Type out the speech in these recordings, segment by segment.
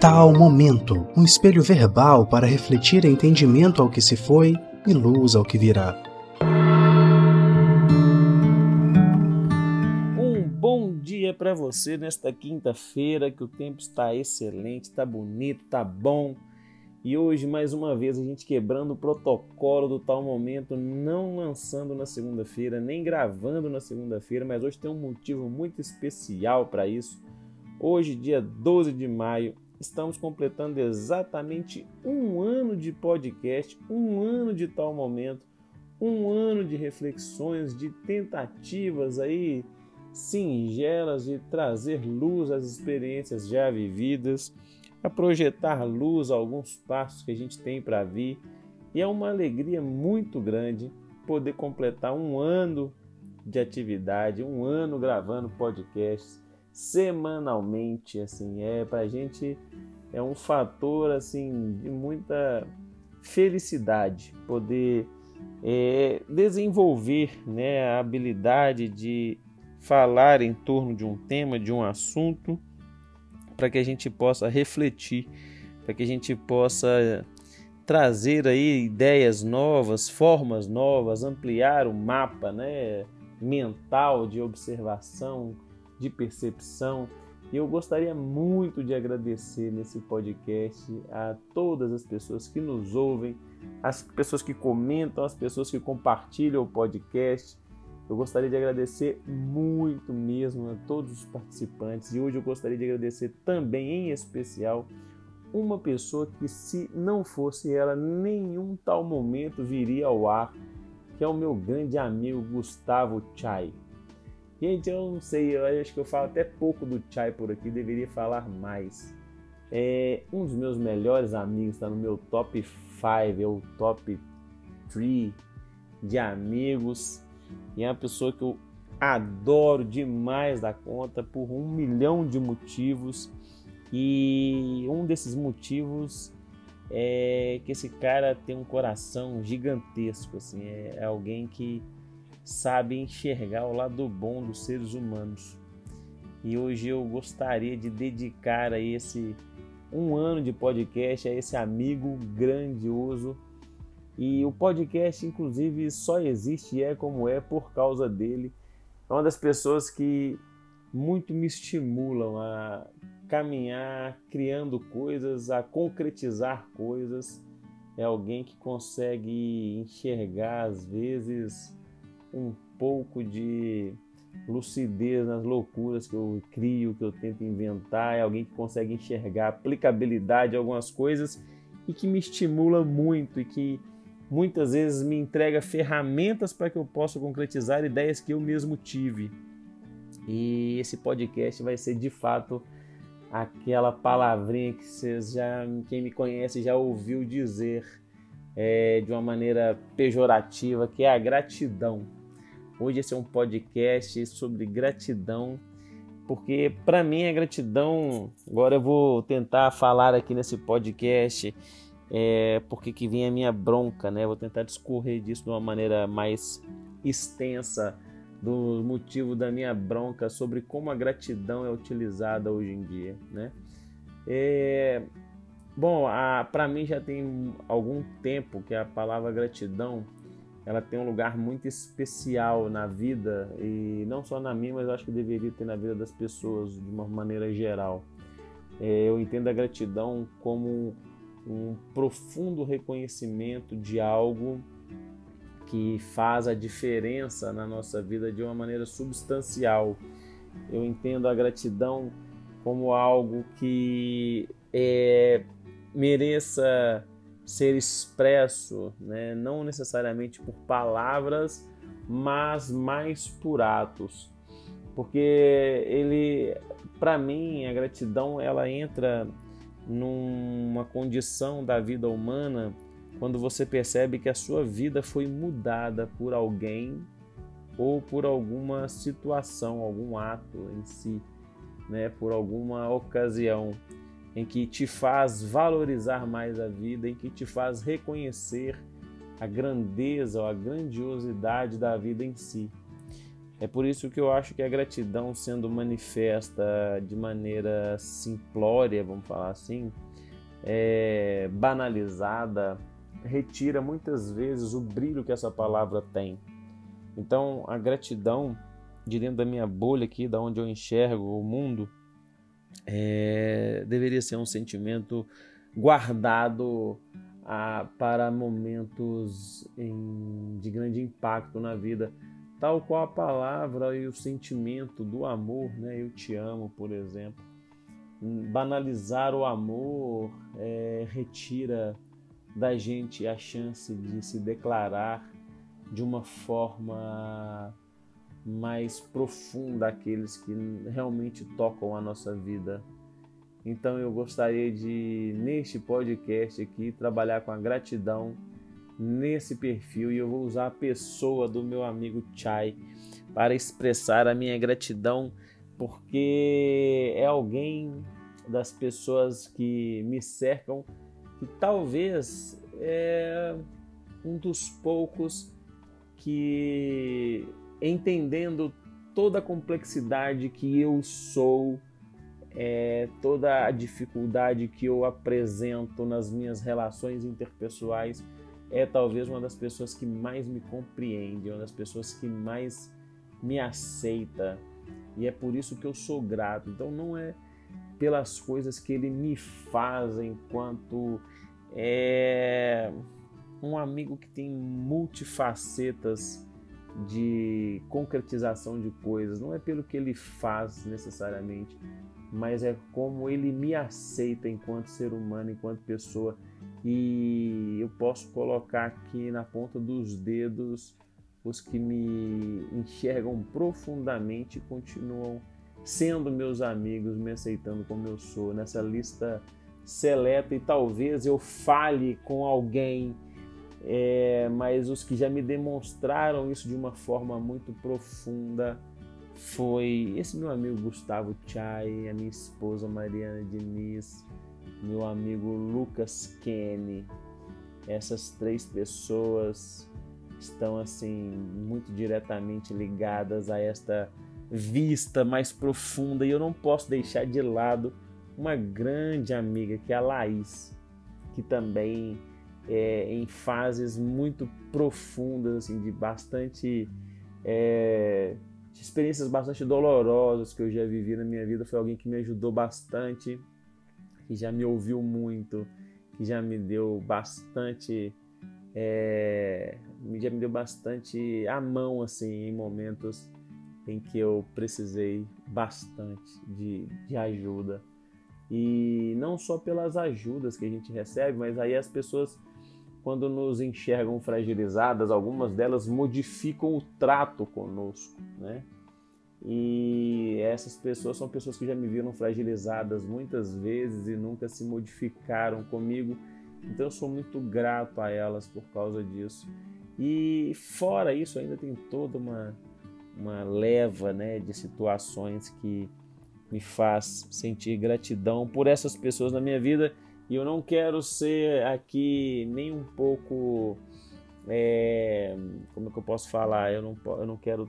Tal momento, um espelho verbal para refletir entendimento ao que se foi e luz ao que virá. Um bom dia para você nesta quinta-feira, que o tempo está excelente, está bonito, está bom. E hoje, mais uma vez, a gente quebrando o protocolo do tal momento, não lançando na segunda-feira, nem gravando na segunda-feira, mas hoje tem um motivo muito especial para isso. Hoje, dia 12 de maio, estamos completando exatamente um ano de podcast, um ano de tal momento, um ano de reflexões, de tentativas aí singelas de trazer luz às experiências já vividas, a projetar luz a alguns passos que a gente tem para vir. E é uma alegria muito grande poder completar um ano de atividade, um ano gravando podcasts semanalmente, assim, é para a gente é um fator assim de muita felicidade poder é, desenvolver né, a habilidade de falar em torno de um tema, de um assunto, para que a gente possa refletir, para que a gente possa trazer aí ideias novas, formas novas, ampliar o mapa né, mental de observação, de percepção. E eu gostaria muito de agradecer nesse podcast a todas as pessoas que nos ouvem, as pessoas que comentam, as pessoas que compartilham o podcast. Eu gostaria de agradecer muito mesmo a todos os participantes e hoje eu gostaria de agradecer também, em especial, uma pessoa que, se não fosse ela, nenhum tal momento viria ao ar, que é o meu grande amigo Gustavo Chai. Gente, eu não sei, eu acho que eu falo até pouco do Chai por aqui, deveria falar mais. É, um dos meus melhores amigos está no meu top 5, é o top 3 de amigos. E é uma pessoa que eu adoro demais da conta por um milhão de motivos. E um desses motivos é que esse cara tem um coração gigantesco, assim, é, é alguém que sabe enxergar o lado bom dos seres humanos. E hoje eu gostaria de dedicar a esse um ano de podcast a esse amigo grandioso. E o podcast, inclusive, só existe e é como é por causa dele. É uma das pessoas que muito me estimulam a caminhar criando coisas, a concretizar coisas. É alguém que consegue enxergar, às vezes, um pouco de lucidez nas loucuras que eu crio, que eu tento inventar, é alguém que consegue enxergar aplicabilidade a algumas coisas e que me estimula muito e que muitas vezes me entrega ferramentas para que eu possa concretizar ideias que eu mesmo tive. E esse podcast vai ser de fato aquela palavrinha que vocês já, quem me conhece já ouviu dizer é, de uma maneira pejorativa, que é a gratidão. Hoje esse é um podcast sobre gratidão, porque para mim a gratidão, agora eu vou tentar falar aqui nesse podcast é, porque que vem a minha bronca, né? vou tentar discorrer disso de uma maneira mais extensa do motivo da minha bronca sobre como a gratidão é utilizada hoje em dia, né? É, bom, para mim já tem algum tempo que a palavra gratidão ela tem um lugar muito especial na vida e não só na minha, mas acho que deveria ter na vida das pessoas de uma maneira geral. É, eu entendo a gratidão como um profundo reconhecimento de algo que faz a diferença na nossa vida de uma maneira substancial. Eu entendo a gratidão como algo que é, mereça ser expresso, né? não necessariamente por palavras, mas mais por atos. Porque ele, para mim, a gratidão ela entra numa condição da vida humana quando você percebe que a sua vida foi mudada por alguém ou por alguma situação, algum ato em si, né, por alguma ocasião em que te faz valorizar mais a vida, em que te faz reconhecer a grandeza ou a grandiosidade da vida em si. É por isso que eu acho que a gratidão sendo manifesta de maneira simplória, vamos falar assim, é, banalizada, retira muitas vezes o brilho que essa palavra tem. Então, a gratidão, de dentro da minha bolha aqui, da onde eu enxergo o mundo, é, deveria ser um sentimento guardado a, para momentos em, de grande impacto na vida tal qual a palavra e o sentimento do amor, né? Eu te amo, por exemplo. Banalizar o amor é, retira da gente a chance de se declarar de uma forma mais profunda aqueles que realmente tocam a nossa vida. Então eu gostaria de, neste podcast aqui, trabalhar com a gratidão nesse perfil e eu vou usar a pessoa do meu amigo Chai para expressar a minha gratidão, porque é alguém das pessoas que me cercam que talvez é um dos poucos que entendendo toda a complexidade que eu sou, é, toda a dificuldade que eu apresento nas minhas relações interpessoais, é talvez uma das pessoas que mais me compreende, uma das pessoas que mais me aceita. E é por isso que eu sou grato. Então não é pelas coisas que ele me faz enquanto é um amigo que tem multifacetas de concretização de coisas, não é pelo que ele faz necessariamente, mas é como ele me aceita enquanto ser humano, enquanto pessoa. E eu posso colocar aqui na ponta dos dedos os que me enxergam profundamente e continuam sendo meus amigos, me aceitando como eu sou, nessa lista seleta e talvez eu fale com alguém, é, mas os que já me demonstraram isso de uma forma muito profunda foi esse meu amigo Gustavo Chai, a minha esposa Mariana Diniz, meu amigo Lucas Kenny. Essas três pessoas estão assim muito diretamente ligadas a esta vista mais profunda e eu não posso deixar de lado uma grande amiga que é a Laís, que também é, em fases muito profundas, assim, de bastante é, de experiências bastante dolorosas que eu já vivi na minha vida, foi alguém que me ajudou bastante que já me ouviu muito, que já me deu bastante. É, já me deu bastante a mão assim em momentos em que eu precisei bastante de, de ajuda. E não só pelas ajudas que a gente recebe, mas aí as pessoas, quando nos enxergam fragilizadas, algumas delas modificam o trato conosco, né? E essas pessoas são pessoas que já me viram fragilizadas muitas vezes e nunca se modificaram comigo. Então eu sou muito grato a elas por causa disso. E fora isso, ainda tem toda uma, uma leva né, de situações que me faz sentir gratidão por essas pessoas na minha vida. E eu não quero ser aqui nem um pouco. É, como é que eu posso falar? Eu não, eu não quero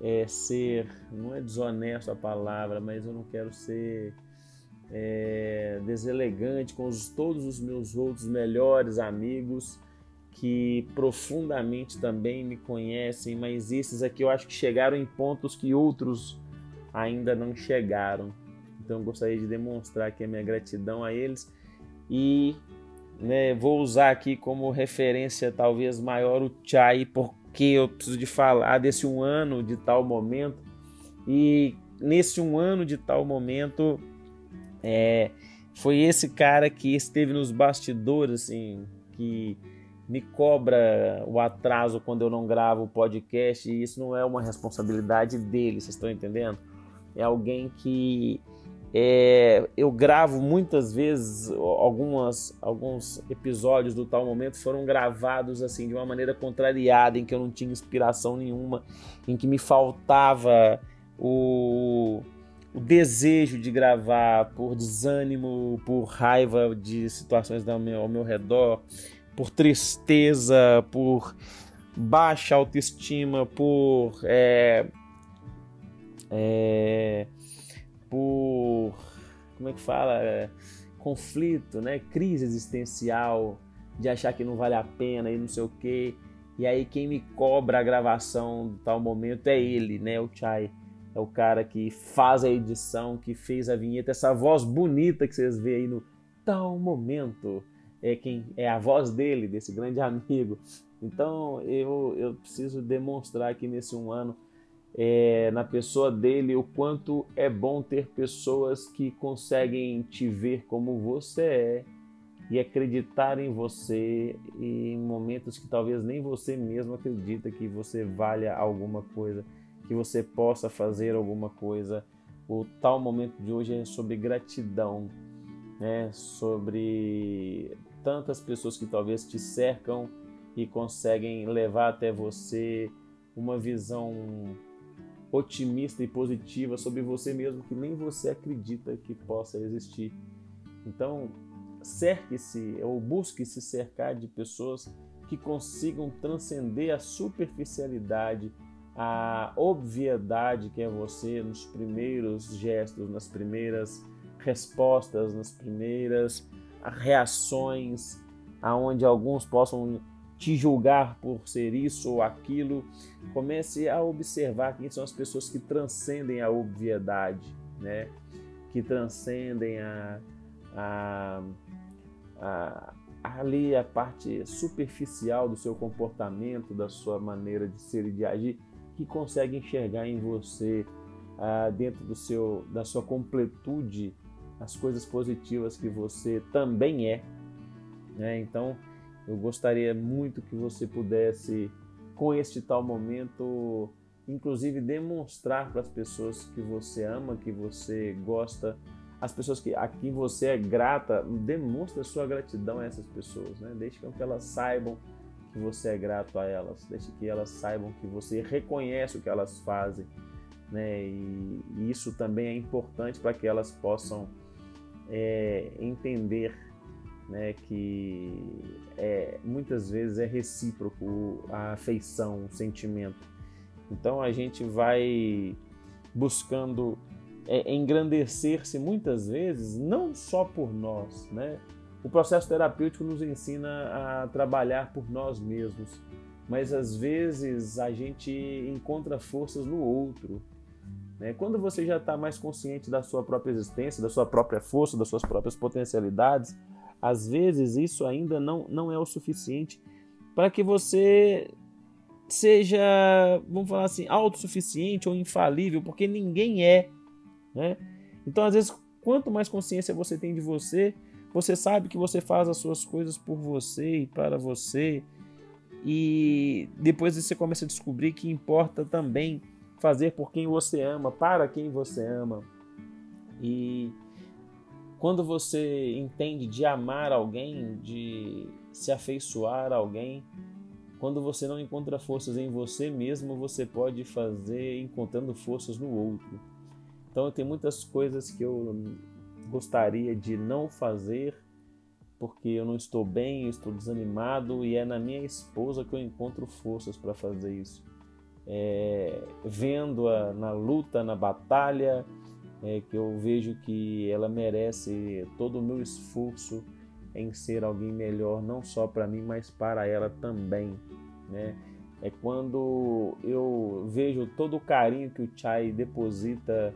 é, ser, não é desonesto a palavra, mas eu não quero ser é, deselegante com os, todos os meus outros melhores amigos que profundamente também me conhecem, mas esses aqui eu acho que chegaram em pontos que outros ainda não chegaram. Então eu gostaria de demonstrar aqui a minha gratidão a eles e né, vou usar aqui como referência talvez maior o Chai por que eu preciso de falar desse um ano de tal momento. E nesse um ano de tal momento, é, foi esse cara que esteve nos bastidores, assim, que me cobra o atraso quando eu não gravo o podcast. E isso não é uma responsabilidade dele, vocês estão entendendo? É alguém que é, eu gravo muitas vezes algumas, alguns episódios do tal momento foram gravados assim de uma maneira contrariada, em que eu não tinha inspiração nenhuma, em que me faltava o, o desejo de gravar por desânimo, por raiva de situações ao meu, ao meu redor, por tristeza, por baixa autoestima, por é, é, por como é que fala é, conflito, né? Crise existencial de achar que não vale a pena e não sei o quê. E aí quem me cobra a gravação do tal momento é ele, né? O Chai. É o cara que faz a edição, que fez a vinheta, essa voz bonita que vocês veem aí no tal momento. É quem é a voz dele, desse grande amigo. Então eu, eu preciso demonstrar aqui nesse um ano é, na pessoa dele o quanto é bom ter pessoas que conseguem te ver como você é e acreditar em você em momentos que talvez nem você mesmo acredita que você valha alguma coisa, que você possa fazer alguma coisa. O tal momento de hoje é sobre gratidão, né? Sobre tantas pessoas que talvez te cercam e conseguem levar até você uma visão otimista e positiva sobre você mesmo que nem você acredita que possa existir. Então, cerque-se ou busque se cercar de pessoas que consigam transcender a superficialidade, a obviedade que é você nos primeiros gestos, nas primeiras respostas, nas primeiras reações, aonde alguns possam te julgar por ser isso ou aquilo. Comece a observar quem são as pessoas que transcendem a obviedade, né? que transcendem a, a, a, ali a parte superficial do seu comportamento, da sua maneira de ser e de agir, que consegue enxergar em você, ah, dentro do seu, da sua completude, as coisas positivas que você também é. Né? Então, eu gostaria muito que você pudesse, com este tal momento, inclusive demonstrar para as pessoas que você ama, que você gosta, as pessoas que a quem você é grata, demonstre sua gratidão a essas pessoas, né? Deixe que elas saibam que você é grato a elas, deixe que elas saibam que você reconhece o que elas fazem, né? E, e isso também é importante para que elas possam é, entender né, que é, muitas vezes é recíproco a afeição, o sentimento. Então a gente vai buscando é, engrandecer-se muitas vezes, não só por nós. Né? O processo terapêutico nos ensina a trabalhar por nós mesmos, mas às vezes a gente encontra forças no outro. Né? Quando você já está mais consciente da sua própria existência, da sua própria força, das suas próprias potencialidades, às vezes isso ainda não, não é o suficiente para que você seja, vamos falar assim, autossuficiente ou infalível, porque ninguém é, né? Então, às vezes, quanto mais consciência você tem de você, você sabe que você faz as suas coisas por você e para você, e depois você começa a descobrir que importa também fazer por quem você ama, para quem você ama. E quando você entende de amar alguém, de se afeiçoar a alguém, quando você não encontra forças em você mesmo, você pode fazer encontrando forças no outro. Então tem muitas coisas que eu gostaria de não fazer porque eu não estou bem, estou desanimado e é na minha esposa que eu encontro forças para fazer isso. É, Vendo-a na luta, na batalha, é, que eu vejo que ela merece todo o meu esforço em ser alguém melhor, não só para mim, mas para ela também, né? É quando eu vejo todo o carinho que o Chai deposita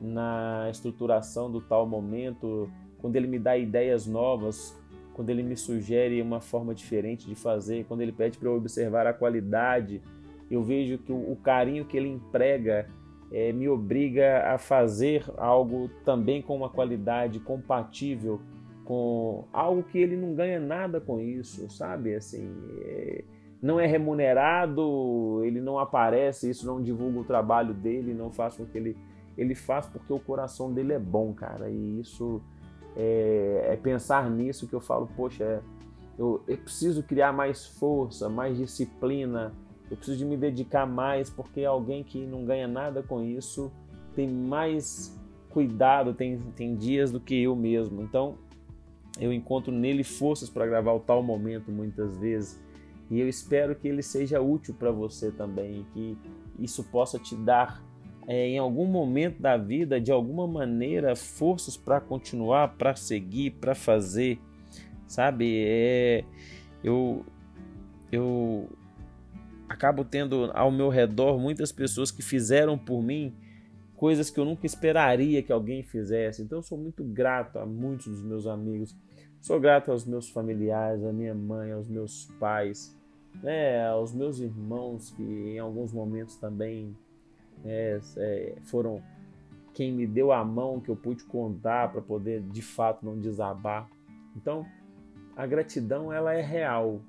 na estruturação do tal momento, quando ele me dá ideias novas, quando ele me sugere uma forma diferente de fazer, quando ele pede para eu observar a qualidade, eu vejo que o, carinho que ele emprega é, me obriga a fazer algo também com uma qualidade compatível com algo que ele não ganha nada com isso, sabe? Assim, é, não é remunerado, ele não aparece, isso não divulga o trabalho dele, não faz com que ele ele faz porque o coração dele é bom, cara. E isso é, é pensar nisso que eu falo, poxa, é, eu, eu preciso criar mais força, mais disciplina, eu preciso de me dedicar mais porque alguém que não ganha nada com isso tem mais cuidado, tem, tem dias do que eu mesmo. Então eu encontro nele forças para gravar o tal momento muitas vezes. E eu espero que ele seja útil para você também, que isso possa te dar é, em algum momento da vida, de alguma maneira, forças para continuar, para seguir, para fazer, sabe? É, eu, eu acabo tendo ao meu redor muitas pessoas que fizeram por mim coisas que eu nunca esperaria que alguém fizesse. Então eu sou muito grato a muitos dos meus amigos. Sou grato aos meus familiares, à minha mãe, aos meus pais, né, aos meus irmãos que em alguns momentos também é, é, foram quem me deu a mão que eu pude contar para poder de fato não desabar. Então, a gratidão ela é real,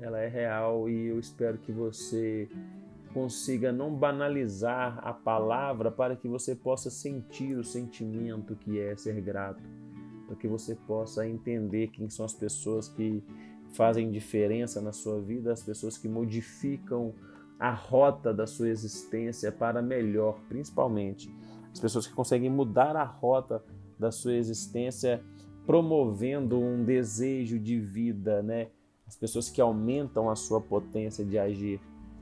ela é real e eu espero que você consiga não banalizar a palavra para que você possa sentir o sentimento que é ser grato, para que você possa entender quem são as pessoas que fazem diferença na sua vida, as pessoas que modificam a rota da sua existência para melhor, principalmente as pessoas que conseguem mudar a rota da sua existência, promovendo um desejo de vida, né? As pessoas que aumentam a sua potência de agir,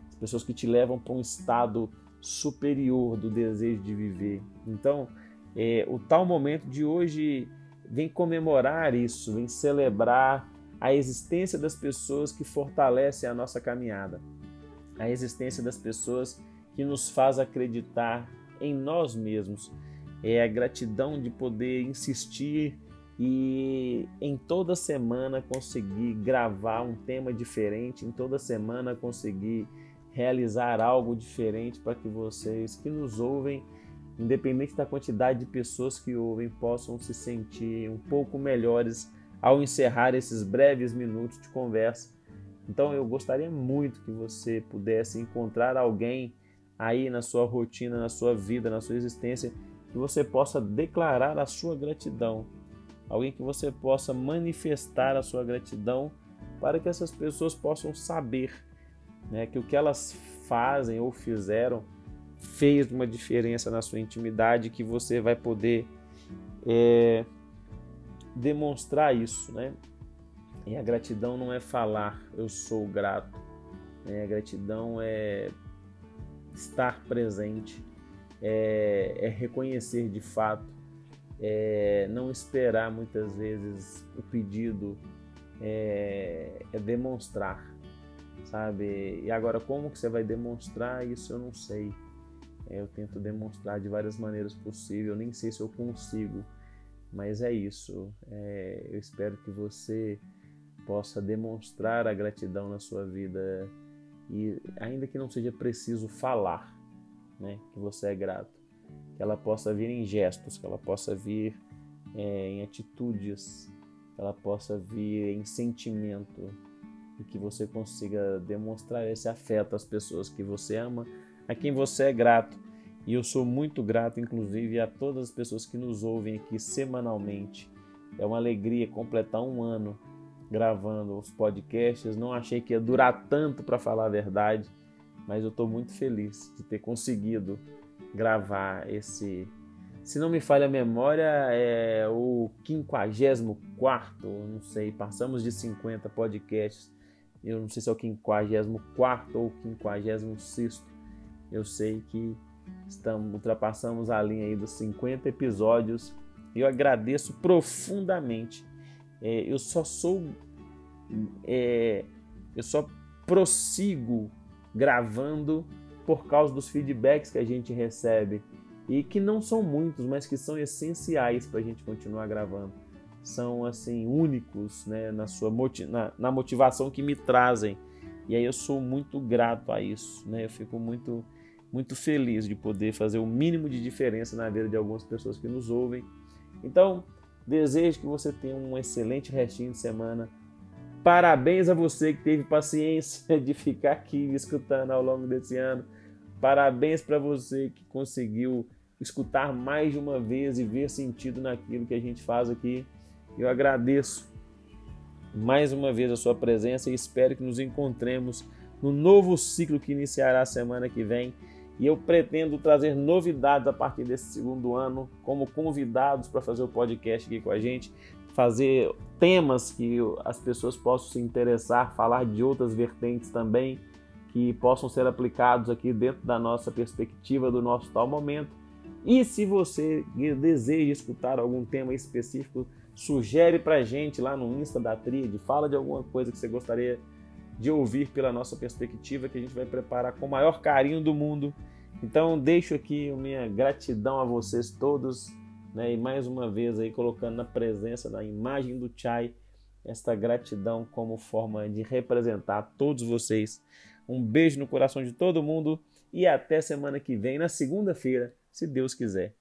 as pessoas que te levam para um estado superior do desejo de viver. Então, é, o tal momento de hoje vem comemorar isso, vem celebrar a existência das pessoas que fortalecem a nossa caminhada a existência das pessoas que nos faz acreditar em nós mesmos. É a gratidão de poder insistir e em toda semana conseguir gravar um tema diferente, em toda semana conseguir realizar algo diferente para que vocês que nos ouvem, independente da quantidade de pessoas que ouvem, possam se sentir um pouco melhores ao encerrar esses breves minutos de conversa então eu gostaria muito que você pudesse encontrar alguém aí na sua rotina, na sua vida, na sua existência, que você possa declarar a sua gratidão. Alguém que você possa manifestar a sua gratidão para que essas pessoas possam saber né, que o que elas fazem ou fizeram fez uma diferença na sua intimidade, que você vai poder é, demonstrar isso, né? E a gratidão não é falar eu sou grato. Né? A gratidão é estar presente, é, é reconhecer de fato, é não esperar muitas vezes o pedido, é, é demonstrar, sabe? E agora como que você vai demonstrar isso eu não sei. É, eu tento demonstrar de várias maneiras possíveis, eu nem sei se eu consigo, mas é isso. É, eu espero que você possa demonstrar a gratidão na sua vida e ainda que não seja preciso falar, né, que você é grato, que ela possa vir em gestos, que ela possa vir é, em atitudes, que ela possa vir em sentimento e que você consiga demonstrar esse afeto às pessoas que você ama, a quem você é grato. E eu sou muito grato, inclusive, a todas as pessoas que nos ouvem aqui semanalmente. É uma alegria completar um ano gravando os podcasts. Não achei que ia durar tanto para falar a verdade, mas eu estou muito feliz de ter conseguido gravar esse. Se não me falha a memória, é o 54, não sei, passamos de 50 podcasts. Eu não sei se é o 54 ou 56. Eu sei que estamos ultrapassamos a linha aí dos 50 episódios. Eu agradeço profundamente é, eu só sou. É, eu só prossigo gravando por causa dos feedbacks que a gente recebe e que não são muitos, mas que são essenciais para a gente continuar gravando. São assim únicos, né, na sua na, na, motivação que me trazem. E aí eu sou muito grato a isso, né? Eu fico muito muito feliz de poder fazer o mínimo de diferença na vida de algumas pessoas que nos ouvem. Então, Desejo que você tenha um excelente restinho de semana. Parabéns a você que teve paciência de ficar aqui me escutando ao longo desse ano. Parabéns para você que conseguiu escutar mais de uma vez e ver sentido naquilo que a gente faz aqui. Eu agradeço mais uma vez a sua presença e espero que nos encontremos no novo ciclo que iniciará semana que vem. E eu pretendo trazer novidades a partir desse segundo ano, como convidados para fazer o podcast aqui com a gente, fazer temas que as pessoas possam se interessar, falar de outras vertentes também, que possam ser aplicados aqui dentro da nossa perspectiva, do nosso tal momento. E se você deseja escutar algum tema específico, sugere para gente lá no Insta da Tríade, fala de alguma coisa que você gostaria de ouvir pela nossa perspectiva, que a gente vai preparar com o maior carinho do mundo. Então deixo aqui minha gratidão a vocês todos, né? E mais uma vez aí colocando na presença da imagem do Chai esta gratidão como forma de representar todos vocês. Um beijo no coração de todo mundo e até semana que vem, na segunda-feira, se Deus quiser.